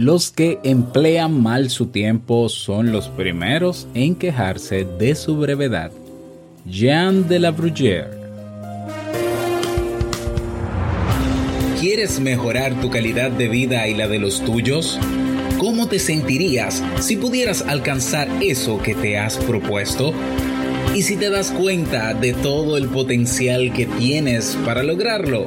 Los que emplean mal su tiempo son los primeros en quejarse de su brevedad. Jean de la Bruyère. ¿Quieres mejorar tu calidad de vida y la de los tuyos? ¿Cómo te sentirías si pudieras alcanzar eso que te has propuesto? ¿Y si te das cuenta de todo el potencial que tienes para lograrlo?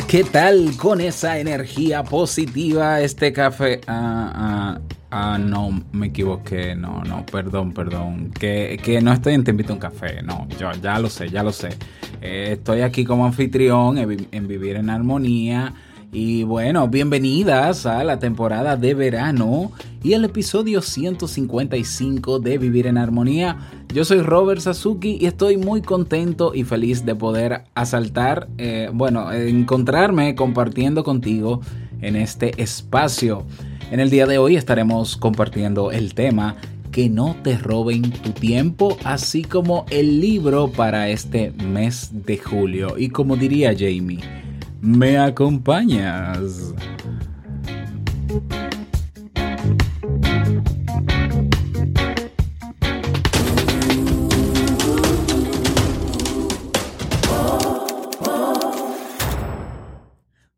¿Qué tal con esa energía positiva? Este café... Ah, ah, ah no, me equivoqué. No, no, perdón, perdón. Que, que no estoy en Te invito a un café. No, yo ya lo sé, ya lo sé. Eh, estoy aquí como anfitrión en Vivir en Armonía y bueno, bienvenidas a la temporada de verano y al episodio 155 de Vivir en Armonía. Yo soy Robert Sasuki y estoy muy contento y feliz de poder asaltar, eh, bueno, encontrarme compartiendo contigo en este espacio. En el día de hoy estaremos compartiendo el tema que no te roben tu tiempo, así como el libro para este mes de julio. Y como diría Jamie, ¿Me acompañas?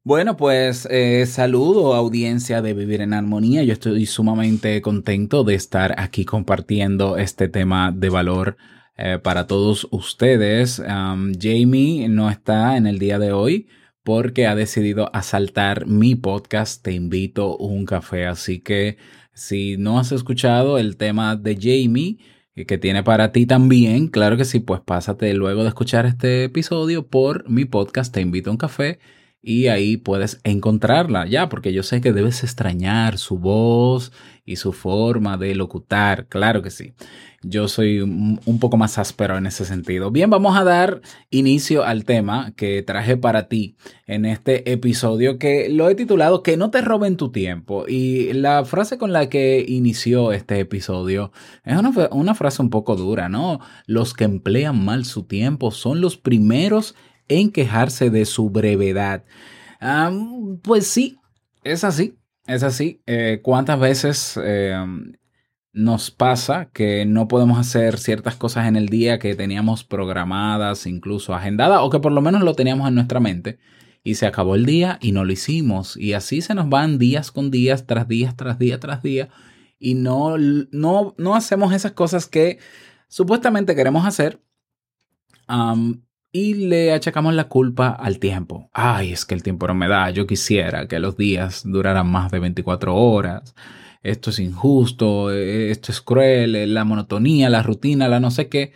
Bueno, pues eh, saludo audiencia de Vivir en Armonía. Yo estoy sumamente contento de estar aquí compartiendo este tema de valor eh, para todos ustedes. Jamie no está en el día de hoy porque ha decidido asaltar mi podcast Te invito a un café. Así que si no has escuchado el tema de Jamie, que tiene para ti también, claro que sí, pues pásate luego de escuchar este episodio por mi podcast Te invito a un café y ahí puedes encontrarla ya, porque yo sé que debes extrañar su voz y su forma de locutar, claro que sí. Yo soy un poco más áspero en ese sentido. Bien, vamos a dar inicio al tema que traje para ti en este episodio que lo he titulado Que no te roben tu tiempo. Y la frase con la que inició este episodio es una, frase un poco dura, ¿no? Los que emplean mal su tiempo son los primeros en quejarse de su brevedad. pues sí, es así. Es así. Eh, ¿Cuántas veces eh, nos pasa que no podemos hacer ciertas cosas en el día que teníamos programadas, incluso agendadas, o que por lo menos lo teníamos en nuestra mente, y se acabó el día y no lo hicimos. Y así se nos van días con días, tras días, tras día, tras día, y no, no, no hacemos esas cosas que supuestamente queremos hacer. Y le achacamos la culpa al tiempo. Ay, es que el tiempo no me da. Yo quisiera que los días duraran más de 24 horas esto es injusto, eh, esto es cruel, eh, la monotonía, la rutina, la no sé qué.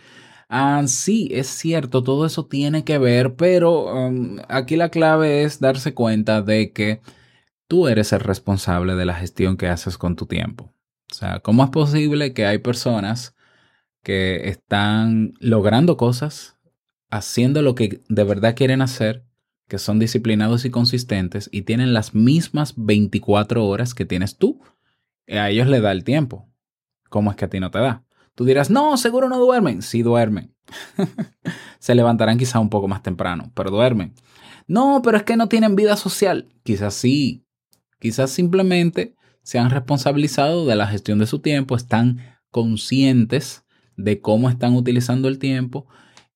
Ah, sí, es cierto, todo eso tiene que ver, pero um, aquí la clave es darse cuenta de que tú eres el responsable de la gestión que haces con tu tiempo. O sea, ¿cómo es posible que hay personas que están logrando cosas, haciendo lo que de verdad quieren hacer, que son disciplinados y consistentes y tienen las mismas 24 horas que tienes tú? a ellos les da el tiempo. ¿Cómo es que a ti no te da? Tú dirás, no, seguro no duermen. Sí duermen. Se levantarán quizá un poco más temprano, pero duermen. No, pero es que no tienen vida social. Quizás sí. Quizás simplemente se han responsabilizado de la gestión de su tiempo, están conscientes de cómo están utilizando el tiempo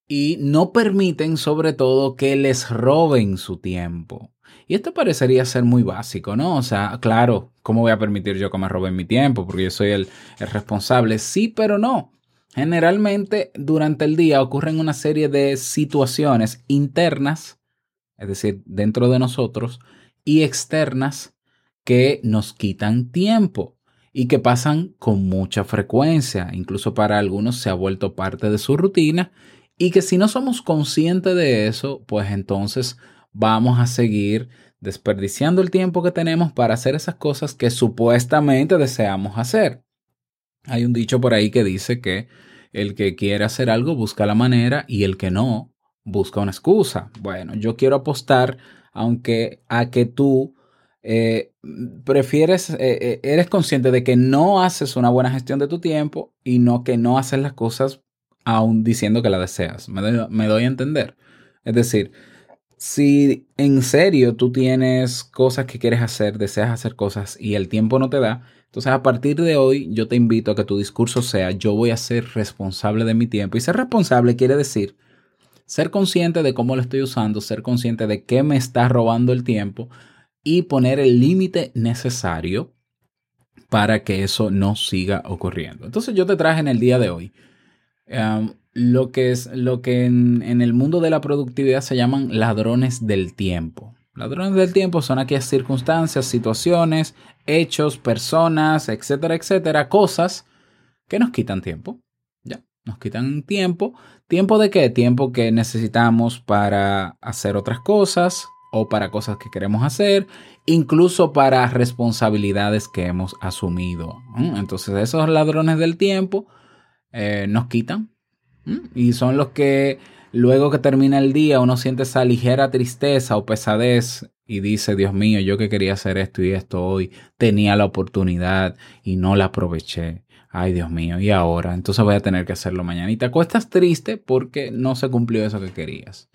y no permiten sobre todo que les roben su tiempo. Y esto parecería ser muy básico, ¿no? O sea, claro, ¿cómo voy a permitir yo que me roben mi tiempo? Porque yo soy el, el responsable. Sí, pero no. Generalmente durante el día ocurren una serie de situaciones internas, es decir, dentro de nosotros, y externas que nos quitan tiempo y que pasan con mucha frecuencia. Incluso para algunos se ha vuelto parte de su rutina y que si no somos conscientes de eso, pues entonces vamos a seguir desperdiciando el tiempo que tenemos para hacer esas cosas que supuestamente deseamos hacer. Hay un dicho por ahí que dice que el que quiere hacer algo busca la manera y el que no busca una excusa. Bueno, yo quiero apostar, aunque a que tú eh, prefieres, eh, eh, eres consciente de que no haces una buena gestión de tu tiempo y no que no haces las cosas aún diciendo que la deseas. Me doy a entender. Es decir, si en serio tú tienes cosas que quieres hacer, deseas hacer cosas y el tiempo no te da, entonces a partir de hoy yo te invito a que tu discurso sea yo voy a ser responsable de mi tiempo. Y ser responsable quiere decir ser consciente de cómo lo estoy usando, ser consciente de qué me está robando el tiempo y poner el límite necesario para que eso no siga ocurriendo. Entonces yo te traje en el día de hoy um, lo que es lo que en, el mundo de la productividad se llaman ladrones del tiempo. Ladrones del tiempo son aquellas circunstancias, situaciones, hechos, personas, etcétera, etcétera, cosas que nos quitan tiempo. Ya, nos quitan tiempo. ¿Tiempo de qué? Tiempo que necesitamos para hacer otras cosas o para cosas que queremos hacer, incluso para responsabilidades que hemos asumido. Entonces esos ladrones del tiempo eh, nos quitan y son los que luego que termina el día uno siente esa ligera tristeza o pesadez y dice, Dios mío, yo que quería hacer esto y esto hoy, tenía la oportunidad y no la aproveché. Ay, Dios mío, y ahora, entonces voy a tener que hacerlo mañana. Y te acuestas triste porque no se cumplió eso que querías.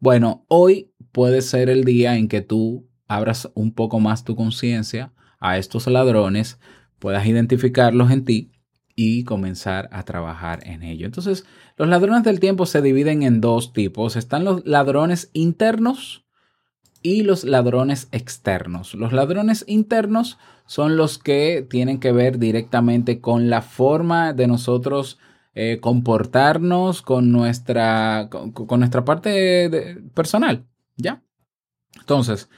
Bueno, hoy puede ser el día en que tú abras un poco más tu conciencia a estos ladrones, puedas identificarlos en ti y comenzar a trabajar en ello. Entonces, los ladrones del tiempo se dividen en dos tipos. Están los ladrones internos y los ladrones externos. Los ladrones internos son los que tienen que ver directamente con la forma de nosotros eh, comportarnos, con nuestra, con, nuestra parte personal. ¿Ya? Entonces,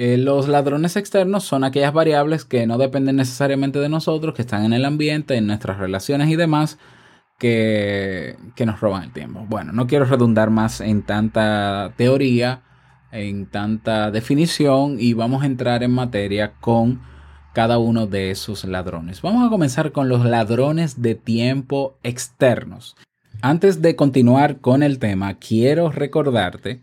eh, los ladrones externos son aquellas variables que no dependen necesariamente de nosotros, que están en el ambiente, en nuestras relaciones y demás, que, que nos roban el tiempo. Bueno, no quiero redundar más en tanta teoría, en tanta definición y vamos a entrar en materia con cada uno de esos ladrones. Vamos a comenzar con los ladrones de tiempo externos. Antes de continuar con el tema, quiero recordarte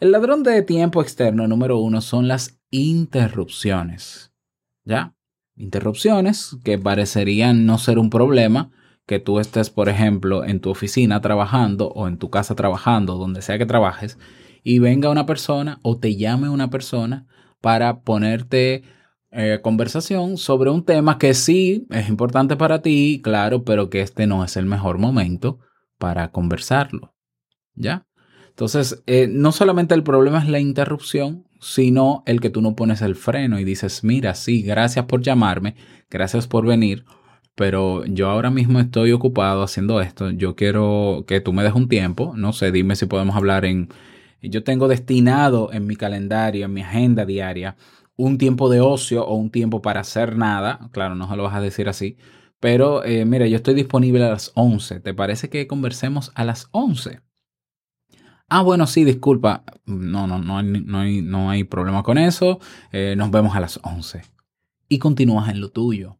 El ladrón de tiempo externo número uno son las interrupciones. ¿Ya? Interrupciones que parecerían no ser un problema, que tú estés, por ejemplo, en tu oficina trabajando o en tu casa trabajando, donde sea que trabajes, y venga una persona o te llame una persona para ponerte eh, conversación sobre un tema que sí es importante para ti, claro, pero que este no es el mejor momento para conversarlo. ¿Ya? Entonces, eh, no solamente el problema es la interrupción, sino el que tú no pones el freno y dices, mira, sí, gracias por llamarme, gracias por venir, pero yo ahora mismo estoy ocupado haciendo esto, yo quiero que tú me des un tiempo, no sé, dime si podemos hablar en... Yo tengo destinado en mi calendario, en mi agenda diaria, un tiempo de ocio o un tiempo para hacer nada, claro, no se lo vas a decir así, pero eh, mira, yo estoy disponible a las 11, ¿te parece que conversemos a las 11? Ah, bueno, sí, disculpa. No, no, no, hay, no, hay, no hay problema con eso. Eh, nos vemos a las 11. Y continúas en lo tuyo.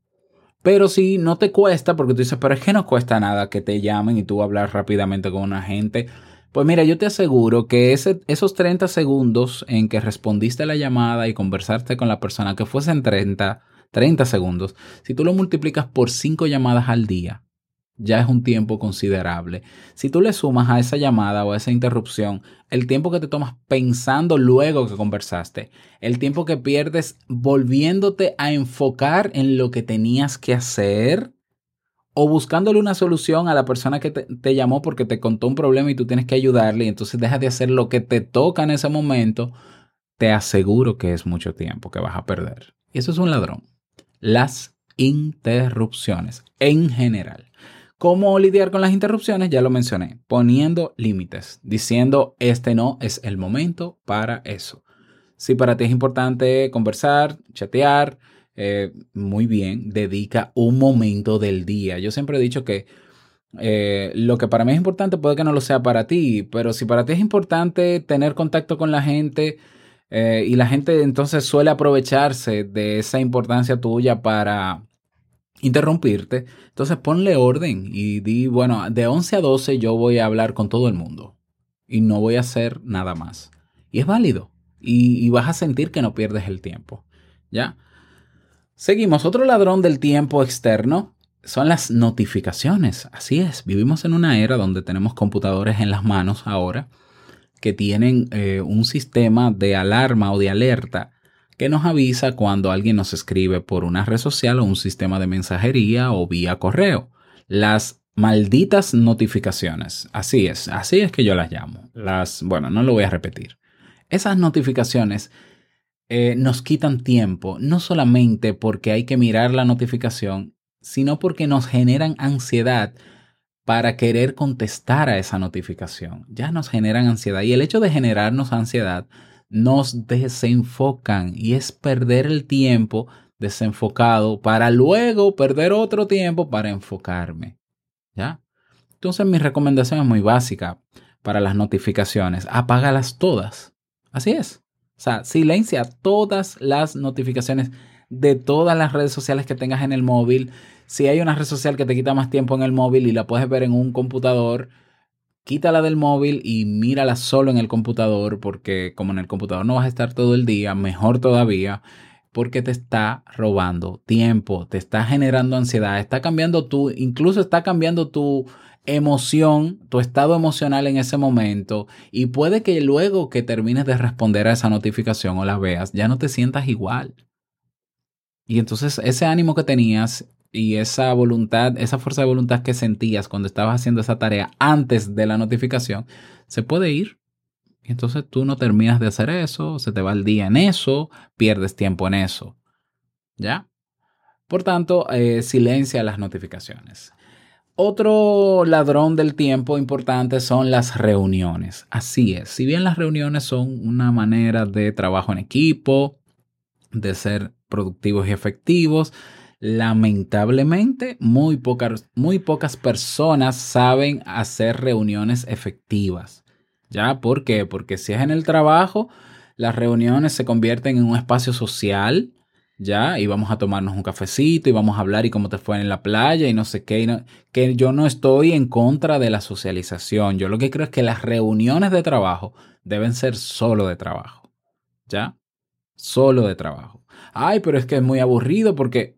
Pero si no te cuesta, porque tú dices, pero es que no cuesta nada que te llamen y tú hablar rápidamente con una gente. Pues mira, yo te aseguro que esos 30 segundos en que respondiste a la llamada y conversaste con la persona, que fuesen 30, 30 segundos, si tú lo multiplicas por 5 llamadas al día, ya es un tiempo considerable. Si tú le sumas a esa llamada o a esa interrupción el tiempo que te tomas pensando luego que conversaste, el tiempo que pierdes volviéndote a enfocar en lo que tenías que hacer o buscándole una solución a la persona que te, llamó porque te contó un problema y tú tienes que ayudarle y entonces dejas de hacer lo que te toca en ese momento, te aseguro que es mucho tiempo que vas a perder. Y eso es un ladrón. Las interrupciones en general. ¿Cómo lidiar con las interrupciones? Ya lo mencioné, poniendo límites, diciendo este no es el momento para eso. Si para ti es importante conversar, chatear, eh, muy bien, dedica un momento del día. Yo siempre he dicho que eh, lo que para mí es importante puede que no lo sea para ti, pero si para ti es importante tener contacto con la gente eh, y la gente entonces suele aprovecharse de esa importancia tuya para interrumpirte. Entonces ponle orden y di, bueno, de 11 a 12 yo voy a hablar con todo el mundo y no voy a hacer nada más. Y es válido y, vas a sentir que no pierdes el tiempo. ¿Ya? Seguimos. Otro ladrón del tiempo externo son las notificaciones. Así es, vivimos en una era donde tenemos computadores en las manos ahora que tienen eh, un sistema de alarma o de alerta que nos avisa cuando alguien nos escribe por una red social o un sistema de mensajería o vía correo. Las malditas notificaciones. Así es, así es que yo las llamo. Las, bueno, no lo voy a repetir. Esas notificaciones eh, nos quitan tiempo, no solamente porque hay que mirar la notificación, sino porque nos generan ansiedad para querer contestar a esa notificación. Ya nos generan ansiedad. Y el hecho de generarnos ansiedad nos desenfocan y es perder el tiempo desenfocado para luego perder otro tiempo para enfocarme. ¿Ya? Entonces mi recomendación es muy básica para las notificaciones. Apágalas todas. Así es. O sea, silencia todas las notificaciones de todas las redes sociales que tengas en el móvil. Si hay una red social que te quita más tiempo en el móvil y la puedes ver en un computador, quítala del móvil y mírala solo en el computador, porque como en el computador no vas a estar todo el día, mejor todavía, porque te está robando tiempo, te está generando ansiedad, está cambiando tu, incluso está cambiando tu emoción, tu estado emocional en ese momento y puede que luego que termines de responder a esa notificación o la veas, ya no te sientas igual. Y entonces ese ánimo que tenías y esa voluntad, esa fuerza de voluntad que sentías cuando estabas haciendo esa tarea antes de la notificación, se puede ir. Y entonces tú no terminas de hacer eso, se te va el día en eso, pierdes tiempo en eso. ¿Ya? Por tanto, eh, silencia las notificaciones. Otro ladrón del tiempo importante son las reuniones. Así es, si bien las reuniones son una manera de trabajo en equipo, de ser productivos y efectivos, Lamentablemente, muy pocas, muy pocas personas saben hacer reuniones efectivas. ¿Ya? ¿Por qué? Porque si es en el trabajo, las reuniones se convierten en un espacio social, ¿ya? Y vamos a tomarnos un cafecito y vamos a hablar y cómo te fue en la playa y no sé qué. que yo no estoy en contra de la socialización. Yo lo que creo es que las reuniones de trabajo deben ser solo de trabajo, ¿ya? Solo de trabajo ay, pero es que es muy aburrido porque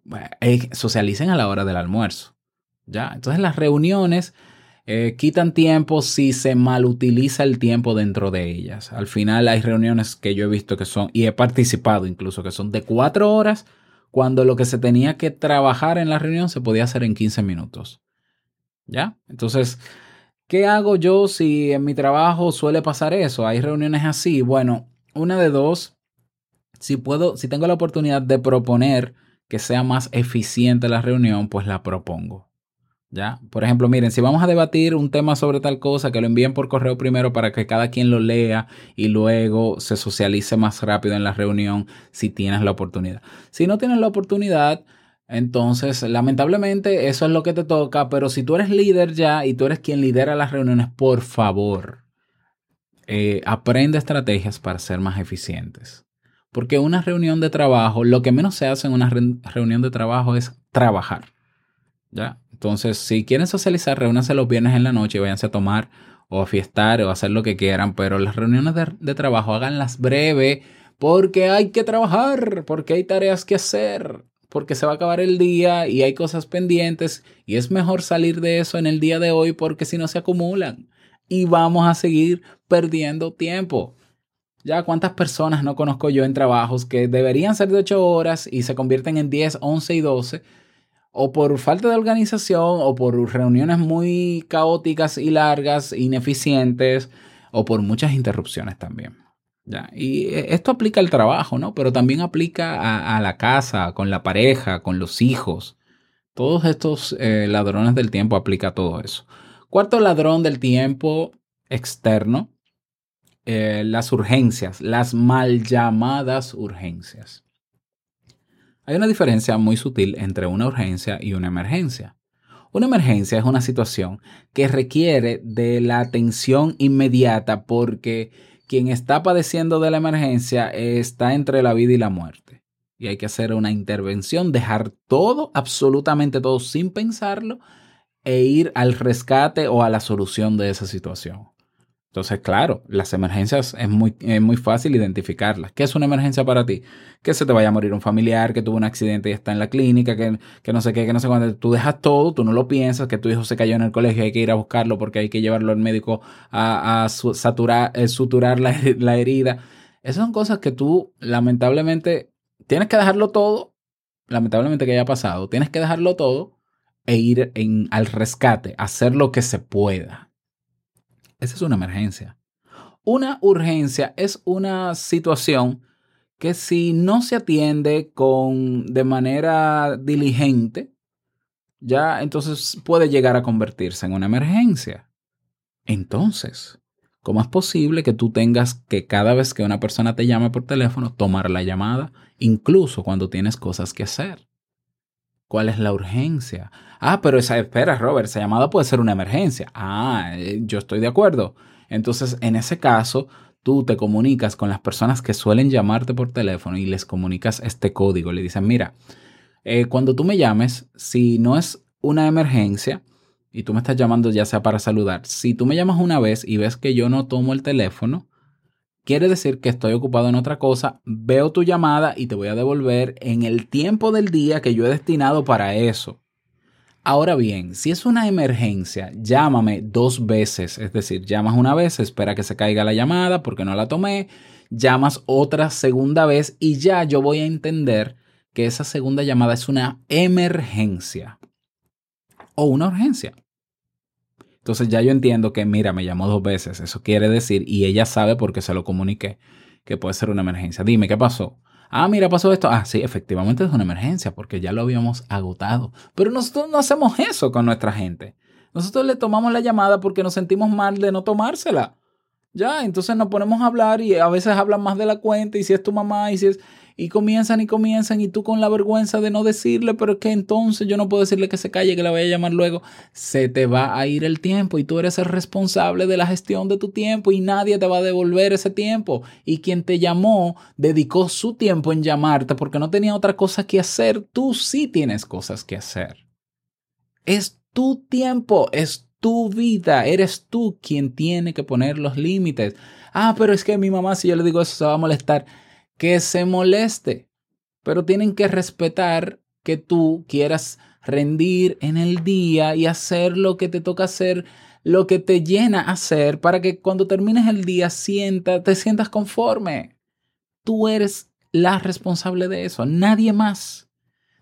socialicen a la hora del almuerzo. ¿ya? Entonces las reuniones eh, quitan tiempo si se malutiliza el tiempo dentro de ellas. Al final hay reuniones que yo he visto que son, y he participado incluso, que son de cuatro horas, cuando lo que se tenía que trabajar en la reunión se podía hacer en 15 minutos. ¿Ya? Entonces, ¿qué hago yo si en mi trabajo suele pasar eso? Hay reuniones así. Bueno, una de dos, si puedo, si tengo la oportunidad de proponer que sea más eficiente la reunión, pues la propongo. ¿Ya? Por ejemplo, miren, si vamos a debatir un tema sobre tal cosa, que lo envíen por correo primero para que cada quien lo lea y luego se socialice más rápido en la reunión si tienes la oportunidad. Si no tienes la oportunidad, entonces lamentablemente eso es lo que te toca, pero si tú eres líder ya y tú eres quien lidera las reuniones, por favor, eh, aprende estrategias para ser más eficientes. Porque una reunión de trabajo, lo que menos se hace en una reunión de trabajo es trabajar. ¿Ya? Entonces, si quieren socializar, reúnanse los viernes en la noche y váyanse a tomar o a fiestar o a hacer lo que quieran, pero las reuniones de, de trabajo háganlas breve porque hay que trabajar, porque hay tareas que hacer, porque se va a acabar el día y hay cosas pendientes y es mejor salir de eso en el día de hoy porque si no se acumulan y vamos a seguir perdiendo tiempo. Ya cuántas personas no conozco yo en trabajos que deberían ser de 8 horas y se convierten en 10, 11 y 12, o por falta de organización, o por reuniones muy caóticas y largas, ineficientes, o por muchas interrupciones también. ¿Ya? Y e, esto aplica al trabajo, ¿no? Pero también aplica a, la casa, con la pareja, con los hijos. Todos estos eh, ladrones del tiempo aplica todo eso. Cuarto ladrón del tiempo externo eh, las urgencias, las mal llamadas urgencias. Hay una diferencia muy sutil entre una urgencia y una emergencia. Una emergencia es una situación que requiere de la atención inmediata porque quien está padeciendo de la emergencia está entre la vida y la muerte. Y hay que hacer una intervención, dejar todo, absolutamente todo, sin pensarlo, e ir al rescate o a la solución de esa situación. Entonces, claro, las emergencias es muy, muy fácil identificarlas. ¿Qué es una emergencia para ti? Que se te vaya a morir un familiar, que tuvo un accidente y está en la clínica, que, no sé qué, que no sé cuándo. Tú dejas todo, tú no lo piensas, que tu hijo se cayó en el colegio hay que ir a buscarlo porque hay que llevarlo al médico a, saturar, eh, suturar la, la herida. Esas son cosas que tú, lamentablemente, tienes que dejarlo todo, lamentablemente que haya pasado, tienes que dejarlo todo e ir en, al rescate, hacer lo que se pueda. Esa es una emergencia. Una urgencia es una situación que si no se atiende con de manera diligente, ya entonces puede llegar a convertirse en una emergencia. Entonces, ¿cómo es posible que tú tengas que cada vez que una persona te llame por teléfono tomar la llamada, incluso cuando tienes cosas que hacer? ¿Cuál es la urgencia? Ah, pero esa, espera, Robert, esa llamada puede ser una emergencia. Ah, eh, yo estoy de acuerdo. Entonces, en ese caso, tú te comunicas con las personas que suelen llamarte por teléfono y les comunicas este código. Le dicen, mira, eh, cuando tú me llames, si no es una emergencia y tú me estás llamando ya sea para saludar, si tú me llamas una vez y ves que yo no tomo el teléfono, quiere decir que estoy ocupado en otra cosa, veo tu llamada y te voy a devolver en el tiempo del día que yo he destinado para eso. Ahora bien, si es una emergencia, llámame dos veces, es decir, llamas una vez, espera que se caiga la llamada porque no la tomé, llamas otra segunda vez y ya yo voy a entender que esa segunda llamada es una emergencia o una urgencia. Entonces ya yo entiendo que, mira, me llamó dos veces. Eso quiere decir, y ella sabe porque se lo comuniqué, que puede ser una emergencia. Dime, ¿qué pasó? Ah, mira, pasó esto. Ah, sí, efectivamente es una emergencia porque ya lo habíamos agotado. Pero nosotros no hacemos eso con nuestra gente. Nosotros le tomamos la llamada porque nos sentimos mal de no tomársela. Ya, entonces nos ponemos a hablar y a veces hablan más de la cuenta y si es tu mamá y si es y comienzan y comienzan y tú con la vergüenza de no decirle, pero es que entonces yo no puedo decirle que se calle, que la voy a llamar luego, se te va a ir el tiempo y tú eres el responsable de la gestión de tu tiempo y nadie te va a devolver ese tiempo. Y quien te llamó dedicó su tiempo en llamarte porque no tenía otra cosa que hacer, tú sí tienes cosas que hacer. Es tu tiempo, es tu vida, eres tú quien tiene que poner los límites. Ah, pero es que mi mamá si yo le digo eso se va a molestar que se moleste, pero tienen que respetar que tú quieras rendir en el día y hacer lo que te toca hacer, lo que te llena hacer, para que cuando termines el día sienta, te sientas conforme. Tú eres la responsable de eso, nadie más.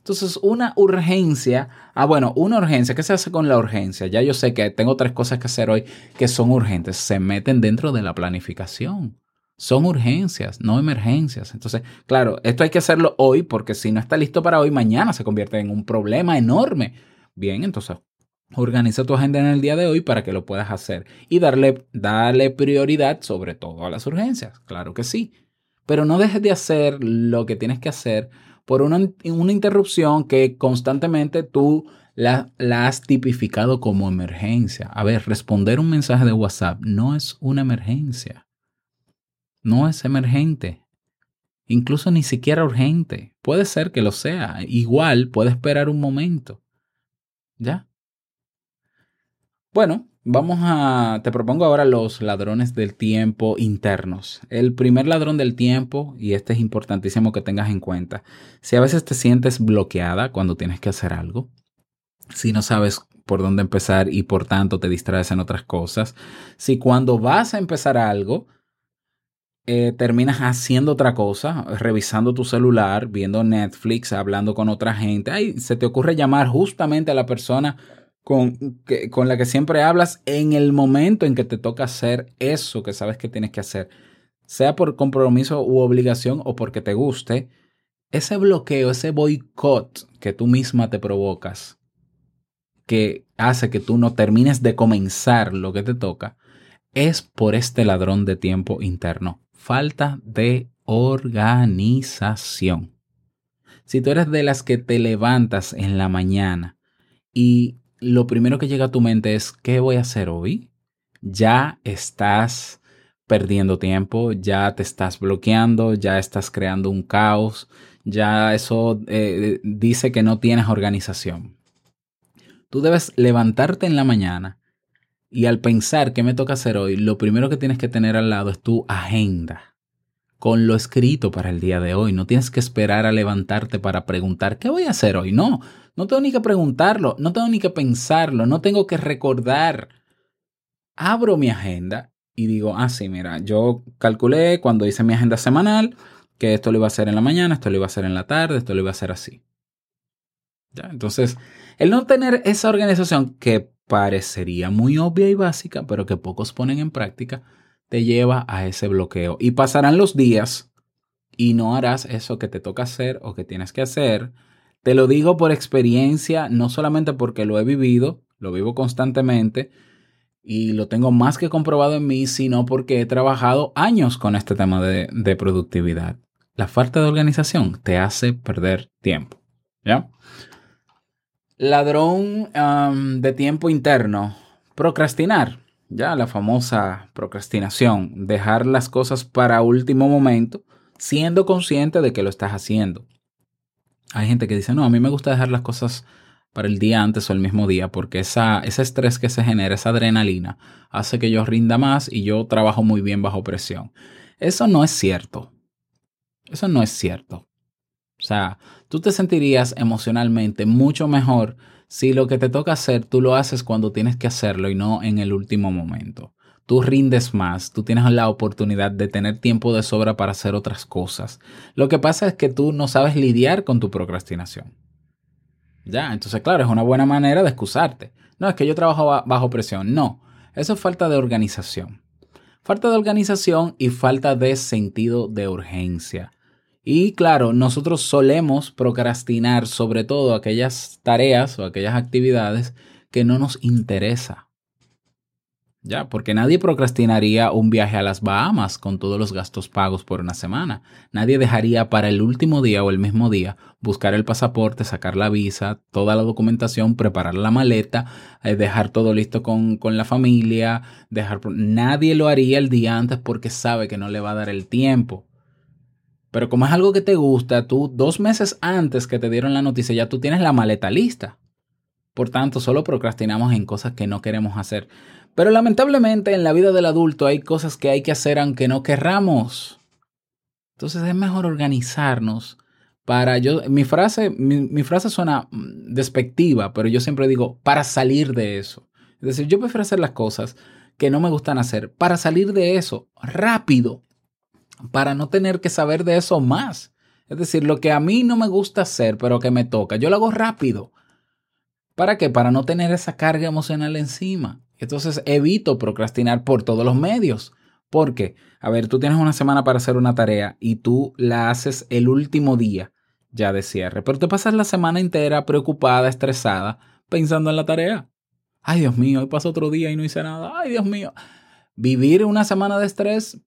Entonces, una urgencia, ah, bueno, una urgencia, ¿qué se hace con la urgencia? Ya yo sé que tengo tres cosas que hacer hoy que son urgentes, se meten dentro de la planificación. Son urgencias, no emergencias. Entonces, claro, esto hay que hacerlo hoy porque si no está listo para hoy, mañana se convierte en un problema enorme. Bien, entonces organiza tu agenda en el día de hoy para que lo puedas hacer y darle, darle prioridad sobre todo a las urgencias. Claro que sí. Pero no dejes de hacer lo que tienes que hacer por una, una interrupción que constantemente tú la, la, has tipificado como emergencia. A ver, responder un mensaje de WhatsApp no es una emergencia. no es emergente, incluso ni siquiera urgente. Puede ser que lo sea, igual puede esperar un momento. ¿Ya? Bueno, vamos a, te propongo ahora los ladrones del tiempo internos. El primer ladrón del tiempo, y este es importantísimo que tengas en cuenta, si a veces te sientes bloqueada cuando tienes que hacer algo, si no sabes por dónde empezar y por tanto te distraes en otras cosas, si cuando vas a empezar algo, eh, terminas haciendo otra cosa, revisando tu celular, viendo Netflix, hablando con otra gente, ay, se te ocurre llamar justamente a la persona con, con la que siempre hablas en el momento en que te toca hacer eso que sabes que tienes que hacer, sea por compromiso u obligación o porque te guste, ese bloqueo, ese boicot que tú misma te provocas, que hace que tú no termines de comenzar lo que te toca, es por este ladrón de tiempo interno. Falta de organización. Si tú eres de las que te levantas en la mañana y lo primero que llega a tu mente es, ¿qué voy a hacer hoy? Ya estás perdiendo tiempo, ya te estás bloqueando, ya estás creando un caos, ya eso eh, dice que no tienes organización. Tú debes levantarte en la mañana y al pensar qué me toca hacer hoy, lo primero que tienes que tener al lado es tu agenda con lo escrito para el día de hoy. No tienes que esperar a levantarte para preguntar, ¿qué voy a hacer hoy? No, no tengo ni que preguntarlo, no tengo ni que pensarlo, no tengo que recordar. Abro mi agenda y digo, ah, sí, mira, yo calculé cuando hice mi agenda semanal que esto lo iba a hacer en la mañana, esto lo iba a hacer en la tarde, esto lo iba a hacer así. Entonces, el no tener esa organización que parecería muy obvia y básica, pero que pocos ponen en práctica, te lleva a ese bloqueo. Y pasarán los días y no harás eso que te toca hacer o que tienes que hacer. Te lo digo por experiencia, no solamente porque lo he vivido, lo vivo constantemente y lo tengo más que comprobado en mí, sino porque he trabajado años con este tema de, productividad. La falta de organización te hace perder tiempo. ¿Ya? Ladrón de tiempo interno. Procrastinar ya la famosa procrastinación, dejar las cosas para último momento, siendo consciente de que lo estás haciendo. Hay gente que dice, no, a mí me gusta dejar las cosas para el día antes o el mismo día, porque esa, ese estrés que se genera, esa adrenalina, hace que yo rinda más y yo trabajo muy bien bajo presión. Eso no es cierto. Eso no es cierto. O sea, tú te sentirías emocionalmente mucho mejor si lo que te toca hacer tú lo haces cuando tienes que hacerlo y no en el último momento. Tú rindes más, tú tienes la oportunidad de tener tiempo de sobra para hacer otras cosas. Lo que pasa es que tú no sabes lidiar con tu procrastinación. Ya, entonces claro, es una buena manera de excusarte. No, es que yo trabajo bajo presión. No, eso es falta de organización. Falta de organización y falta de sentido de urgencia. Y claro, nosotros solemos procrastinar sobre todo aquellas tareas o aquellas actividades que no nos interesa. Ya, porque nadie procrastinaría un viaje a las Bahamas con todos los gastos pagos por una semana. Nadie dejaría para el último día o el mismo día buscar el pasaporte, sacar la visa, toda la documentación, preparar la maleta, eh, dejar todo listo con, con la familia, dejar... Nadie lo haría el día antes porque sabe que no le va a dar el tiempo. Pero como es algo que te gusta, tú dos meses antes que te dieron la noticia ya tú tienes la maleta lista. Por tanto, solo procrastinamos en cosas que no queremos hacer. Pero lamentablemente en la vida del adulto hay cosas que hay que hacer aunque no querramos. Entonces es mejor organizarnos para yo mi frase mi, frase suena mm, despectiva, pero yo siempre digo para salir de eso. Es decir, yo prefiero hacer las cosas que no me gustan hacer para salir de eso rápido para no tener que saber de eso más. Es decir, lo que a mí no me gusta hacer, pero que me toca, yo lo hago rápido. ¿Para qué? Para no tener esa carga emocional encima. Entonces evito procrastinar por todos los medios. Porque, a ver, tú tienes una semana para hacer una tarea y tú la haces el último día ya de cierre, pero te pasas la semana entera preocupada, estresada, pensando en la tarea. Ay, Dios mío, hoy pasó otro día y no hice nada. Ay, Dios mío. Vivir una semana de estrés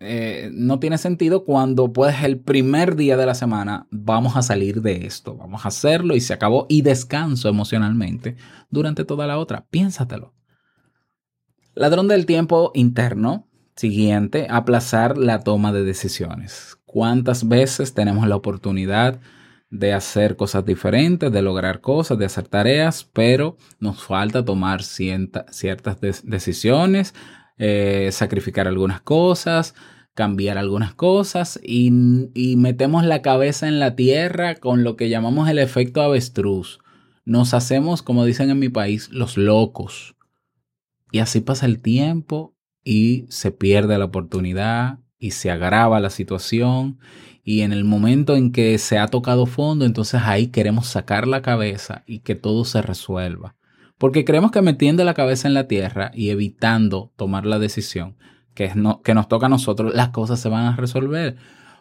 eh, no tiene sentido cuando puedes el primer día de la semana vamos a salir de esto, vamos a hacerlo y se acabó y descanso emocionalmente durante toda la otra. Piénsatelo. Ladrón del tiempo interno Siguiente, aplazar la toma de decisiones. ¿Cuántas veces tenemos la oportunidad de hacer cosas diferentes, de lograr cosas, de hacer tareas, pero nos falta tomar ciertas decisiones, eh, sacrificar algunas cosas, cambiar algunas cosas y, y metemos la cabeza en la tierra con lo que llamamos el efecto avestruz. Nos hacemos, como dicen en mi país, los locos. Y así pasa el tiempo y se pierde la oportunidad y se agrava la situación y en el momento en que se ha tocado fondo, entonces ahí queremos sacar la cabeza y que todo se resuelva. Porque creemos que metiendo la cabeza en la tierra y evitando tomar la decisión que, no, que nos toca a nosotros, las cosas se van a resolver.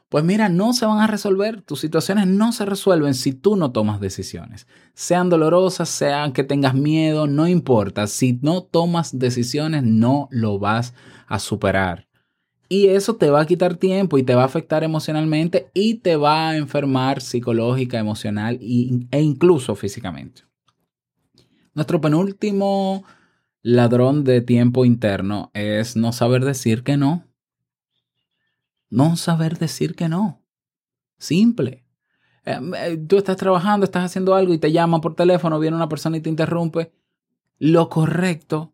Pues mira, no se van a resolver, tus situaciones no se resuelven si tú no tomas decisiones. Sean dolorosas, sean que tengas miedo, no importa. Si no tomas decisiones, no lo vas a superar. Y eso te va a quitar tiempo y te va a afectar emocionalmente y te va a enfermar psicológica, emocional e incluso físicamente. Nuestro penúltimo ladrón de tiempo interno es no saber decir que no. No saber decir que no. Simple. Em, eh, tú estás trabajando, estás haciendo algo y te llama por teléfono, viene una persona y te interrumpe. Lo correcto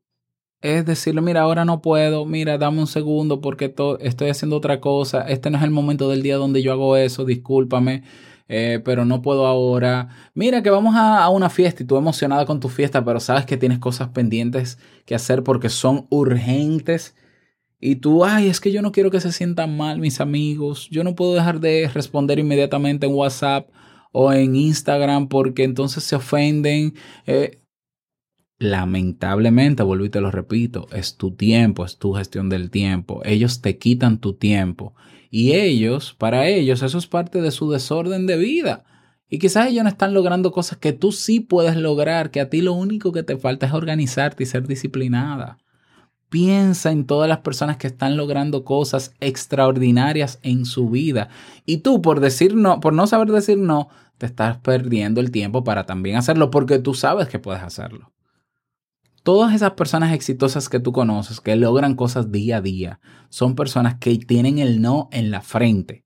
es decirle, mira, ahora no puedo, mira, dame un segundo porque estoy haciendo otra cosa, este no es el momento del día donde yo hago eso, discúlpame, eh, pero no puedo ahora. Mira que vamos a, a, una fiesta y tú emocionada con tu fiesta, pero sabes que tienes cosas pendientes que hacer porque son urgentes. Y tú, ay, es que yo no quiero que se sientan mal mis amigos, yo no puedo dejar de responder inmediatamente en WhatsApp o en Instagram porque entonces se ofenden. Eh, lamentablemente, vuelvo y te lo repito, es tu tiempo, es tu gestión del tiempo. Ellos te quitan tu tiempo. Y ellos, para ellos, eso es parte de su desorden de vida. Y quizás ellos no están logrando cosas que tú sí puedes lograr, que a ti lo único que te falta es organizarte y ser disciplinada. Piensa en todas las personas que están logrando cosas extraordinarias en su vida. Y tú, por decir no, por no saber decir no, te estás perdiendo el tiempo para también hacerlo porque tú sabes que puedes hacerlo. Todas esas personas exitosas que tú conoces, que logran cosas día a día, son personas que tienen el no en la frente.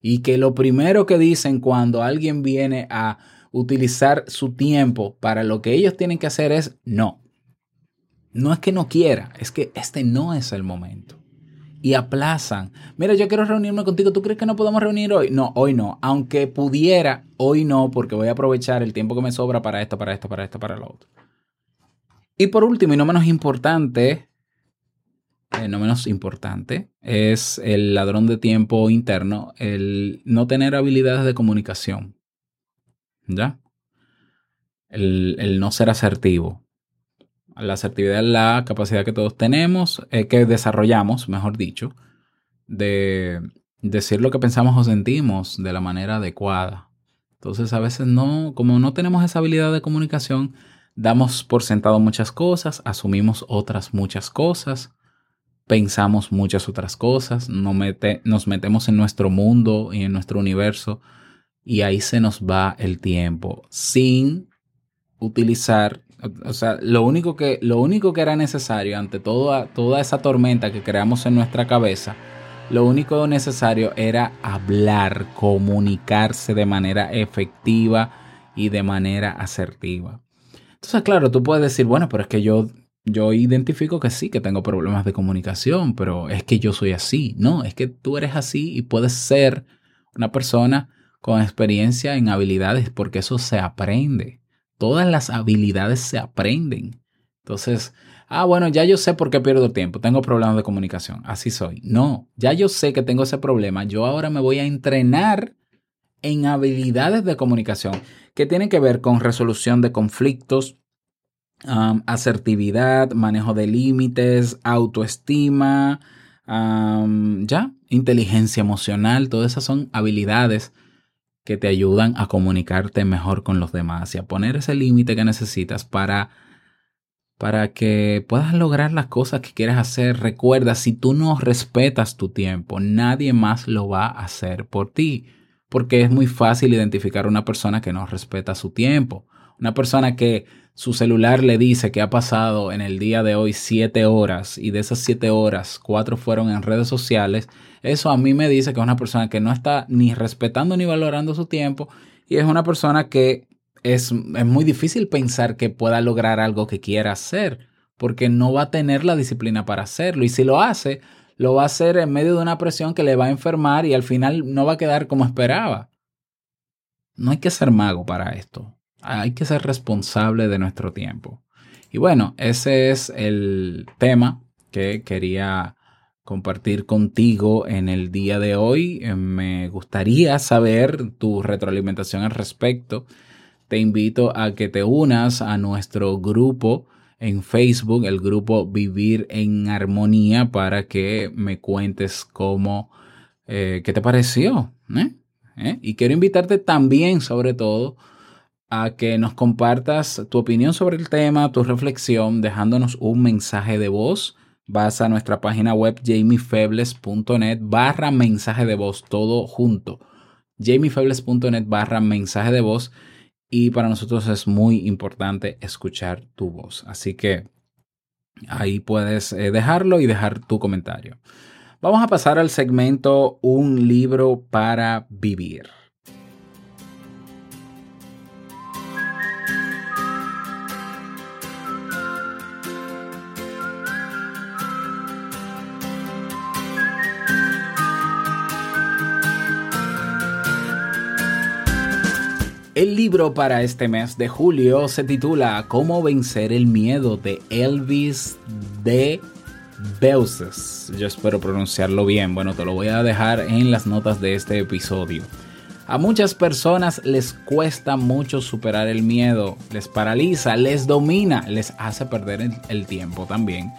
Y que lo primero que dicen cuando alguien viene a utilizar su tiempo para lo que ellos tienen que hacer es no. No es que no quiera, es que este no es el momento. Y aplazan. Mira, yo quiero reunirme contigo. ¿Tú crees que no podemos reunir hoy? No, hoy no. Aunque pudiera, hoy no, porque voy a aprovechar el tiempo que me sobra para esto, para esto, para esto, para lo otro. Y por último, y no menos importante, eh, no menos importante, es el ladrón de tiempo interno, el no tener habilidades de comunicación. ¿Ya? El, no ser asertivo. La asertividad es la capacidad que todos tenemos, eh, que desarrollamos, mejor dicho, de decir lo que pensamos o sentimos de la manera adecuada. Entonces, a veces no, como no tenemos esa habilidad de comunicación, Damos por sentado muchas cosas, asumimos otras muchas cosas, pensamos muchas otras cosas, nos, nos metemos en nuestro mundo y en nuestro universo y ahí se nos va el tiempo sin utilizar, o sea, lo único que, lo único que era necesario ante toda, toda esa tormenta que creamos en nuestra cabeza, lo único necesario era hablar, comunicarse de manera efectiva y de manera asertiva. Entonces, claro, tú puedes decir, bueno, pero es que yo, yo identifico que sí, que tengo problemas de comunicación, pero es que yo soy así. No, es que tú eres así y puedes ser una persona con experiencia en habilidades, porque eso se aprende. Todas las habilidades se aprenden. Entonces, ah, bueno, ya yo sé por qué pierdo tiempo, tengo problemas de comunicación, así soy. No, ya yo sé que tengo ese problema, yo ahora me voy a entrenar en habilidades de comunicación que tienen que ver con resolución de conflictos, asertividad, manejo de límites, autoestima, ya, inteligencia emocional, todas esas son habilidades que te ayudan a comunicarte mejor con los demás y a poner ese límite que necesitas para para que puedas lograr las cosas que quieres hacer. Recuerda, si tú no respetas tu tiempo, nadie más lo va a hacer por ti porque es muy fácil identificar una persona que no respeta su tiempo, una persona que su celular le dice que ha pasado en el día de hoy siete horas y de esas siete horas cuatro fueron en redes sociales, eso a mí me dice que es una persona que no está ni respetando ni valorando su tiempo y es una persona que es, es muy difícil pensar que pueda lograr algo que quiera hacer porque no va a tener la disciplina para hacerlo y si lo hace, lo va a hacer en medio de una presión que le va a enfermar y al final no va a quedar como esperaba. No hay que ser mago para esto hay que ser responsable de nuestro tiempo. Y bueno, ese es el tema que quería compartir contigo en el día de hoy. Eh, me gustaría saber tu retroalimentación al respecto. Te invito a que te unas a nuestro grupo en Facebook, el grupo Vivir en Armonía, para que me cuentes cómo, eh, qué te pareció. ¿Eh? Y quiero invitarte también, sobre todo, a que nos compartas tu opinión sobre el tema, tu reflexión, dejándonos un mensaje de voz. Vas a nuestra página web jamiefebles.net barra mensaje de voz, todo junto. jamiefebles.net barra mensaje de voz. Y para nosotros es muy importante escuchar tu voz. Así que ahí puedes eh, dejarlo y dejar tu comentario. Vamos a pasar al segmento Un libro para vivir. El libro para este mes de julio se titula Cómo vencer el miedo de Elvis de Beuses. Yo espero pronunciarlo bien. Bueno, te lo voy a dejar en las notas de este episodio. A muchas personas les cuesta mucho superar el miedo, les paraliza, les domina, les hace perder el, tiempo también.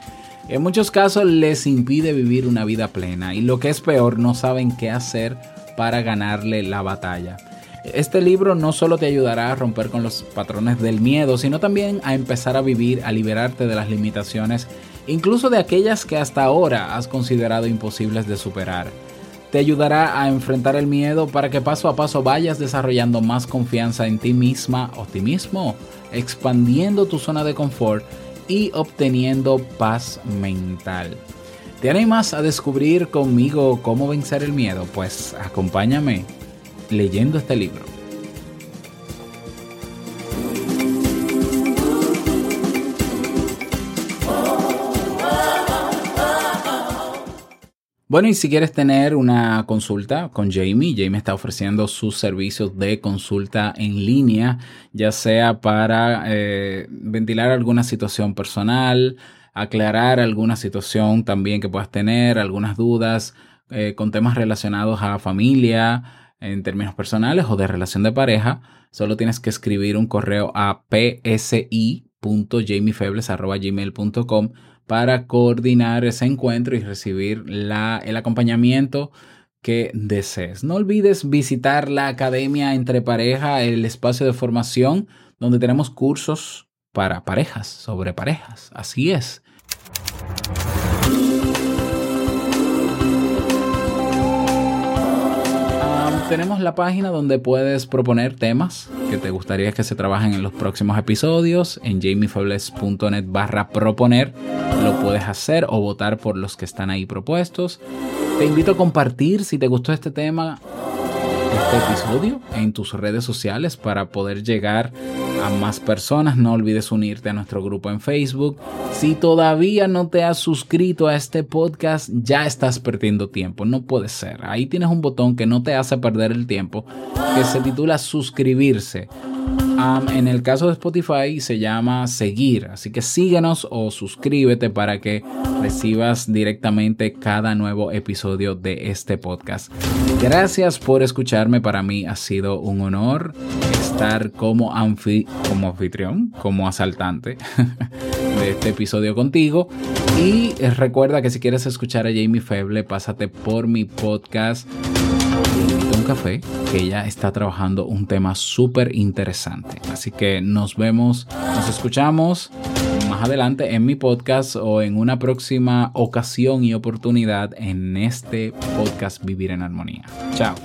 En muchos casos les impide vivir una vida plena y lo que es peor, no saben qué hacer para ganarle la batalla. Este libro no solo te ayudará a romper con los patrones del miedo, sino también a empezar a vivir, a liberarte de las limitaciones, incluso de aquellas que hasta ahora has considerado imposibles de superar. Te ayudará a enfrentar el miedo para que paso a paso vayas desarrollando más confianza en ti misma o ti mismo, expandiendo tu zona de confort y obteniendo paz mental. ¿Te animas a descubrir conmigo cómo vencer el miedo? Pues acompáñame leyendo este libro. Bueno, y si quieres tener una consulta con Jamie, Jamie está ofreciendo sus servicios de consulta en línea, ya sea para eh, ventilar alguna situación personal, aclarar alguna situación también que puedas tener, algunas dudas eh, con temas relacionados a familia, en términos personales o de relación de pareja, solo tienes que escribir un correo a psi.jamiefebles.gmail.com para coordinar ese encuentro y recibir la, el acompañamiento que desees. No olvides visitar la Academia Entre Pareja, el espacio de formación donde tenemos cursos para parejas, sobre parejas. Así es. Tenemos la página donde puedes proponer temas que te gustaría que se trabajen en los próximos episodios. En jamiefebles.net barra proponer lo puedes hacer o votar por los que están ahí propuestos. Te invito a compartir si te gustó este tema este episodio en tus redes sociales para poder llegar a más personas. No olvides unirte a nuestro grupo en Facebook. Si todavía no te has suscrito a este podcast, ya estás perdiendo tiempo. No puede ser. Ahí tienes un botón que no te hace perder el tiempo, que se titula suscribirse en el caso de Spotify se llama seguir, así que síguenos o suscríbete para que recibas directamente cada nuevo episodio de este podcast. Gracias por escucharme, para mí ha sido un honor estar como, como anfitrión, como asaltante de este episodio contigo. Y recuerda que si quieres escuchar a Jamie Feble, pásate por mi podcast café, que ella está trabajando un tema súper interesante. Así que nos vemos, nos escuchamos más adelante en mi podcast o en una próxima ocasión y oportunidad en este podcast Vivir en Armonía. Chao.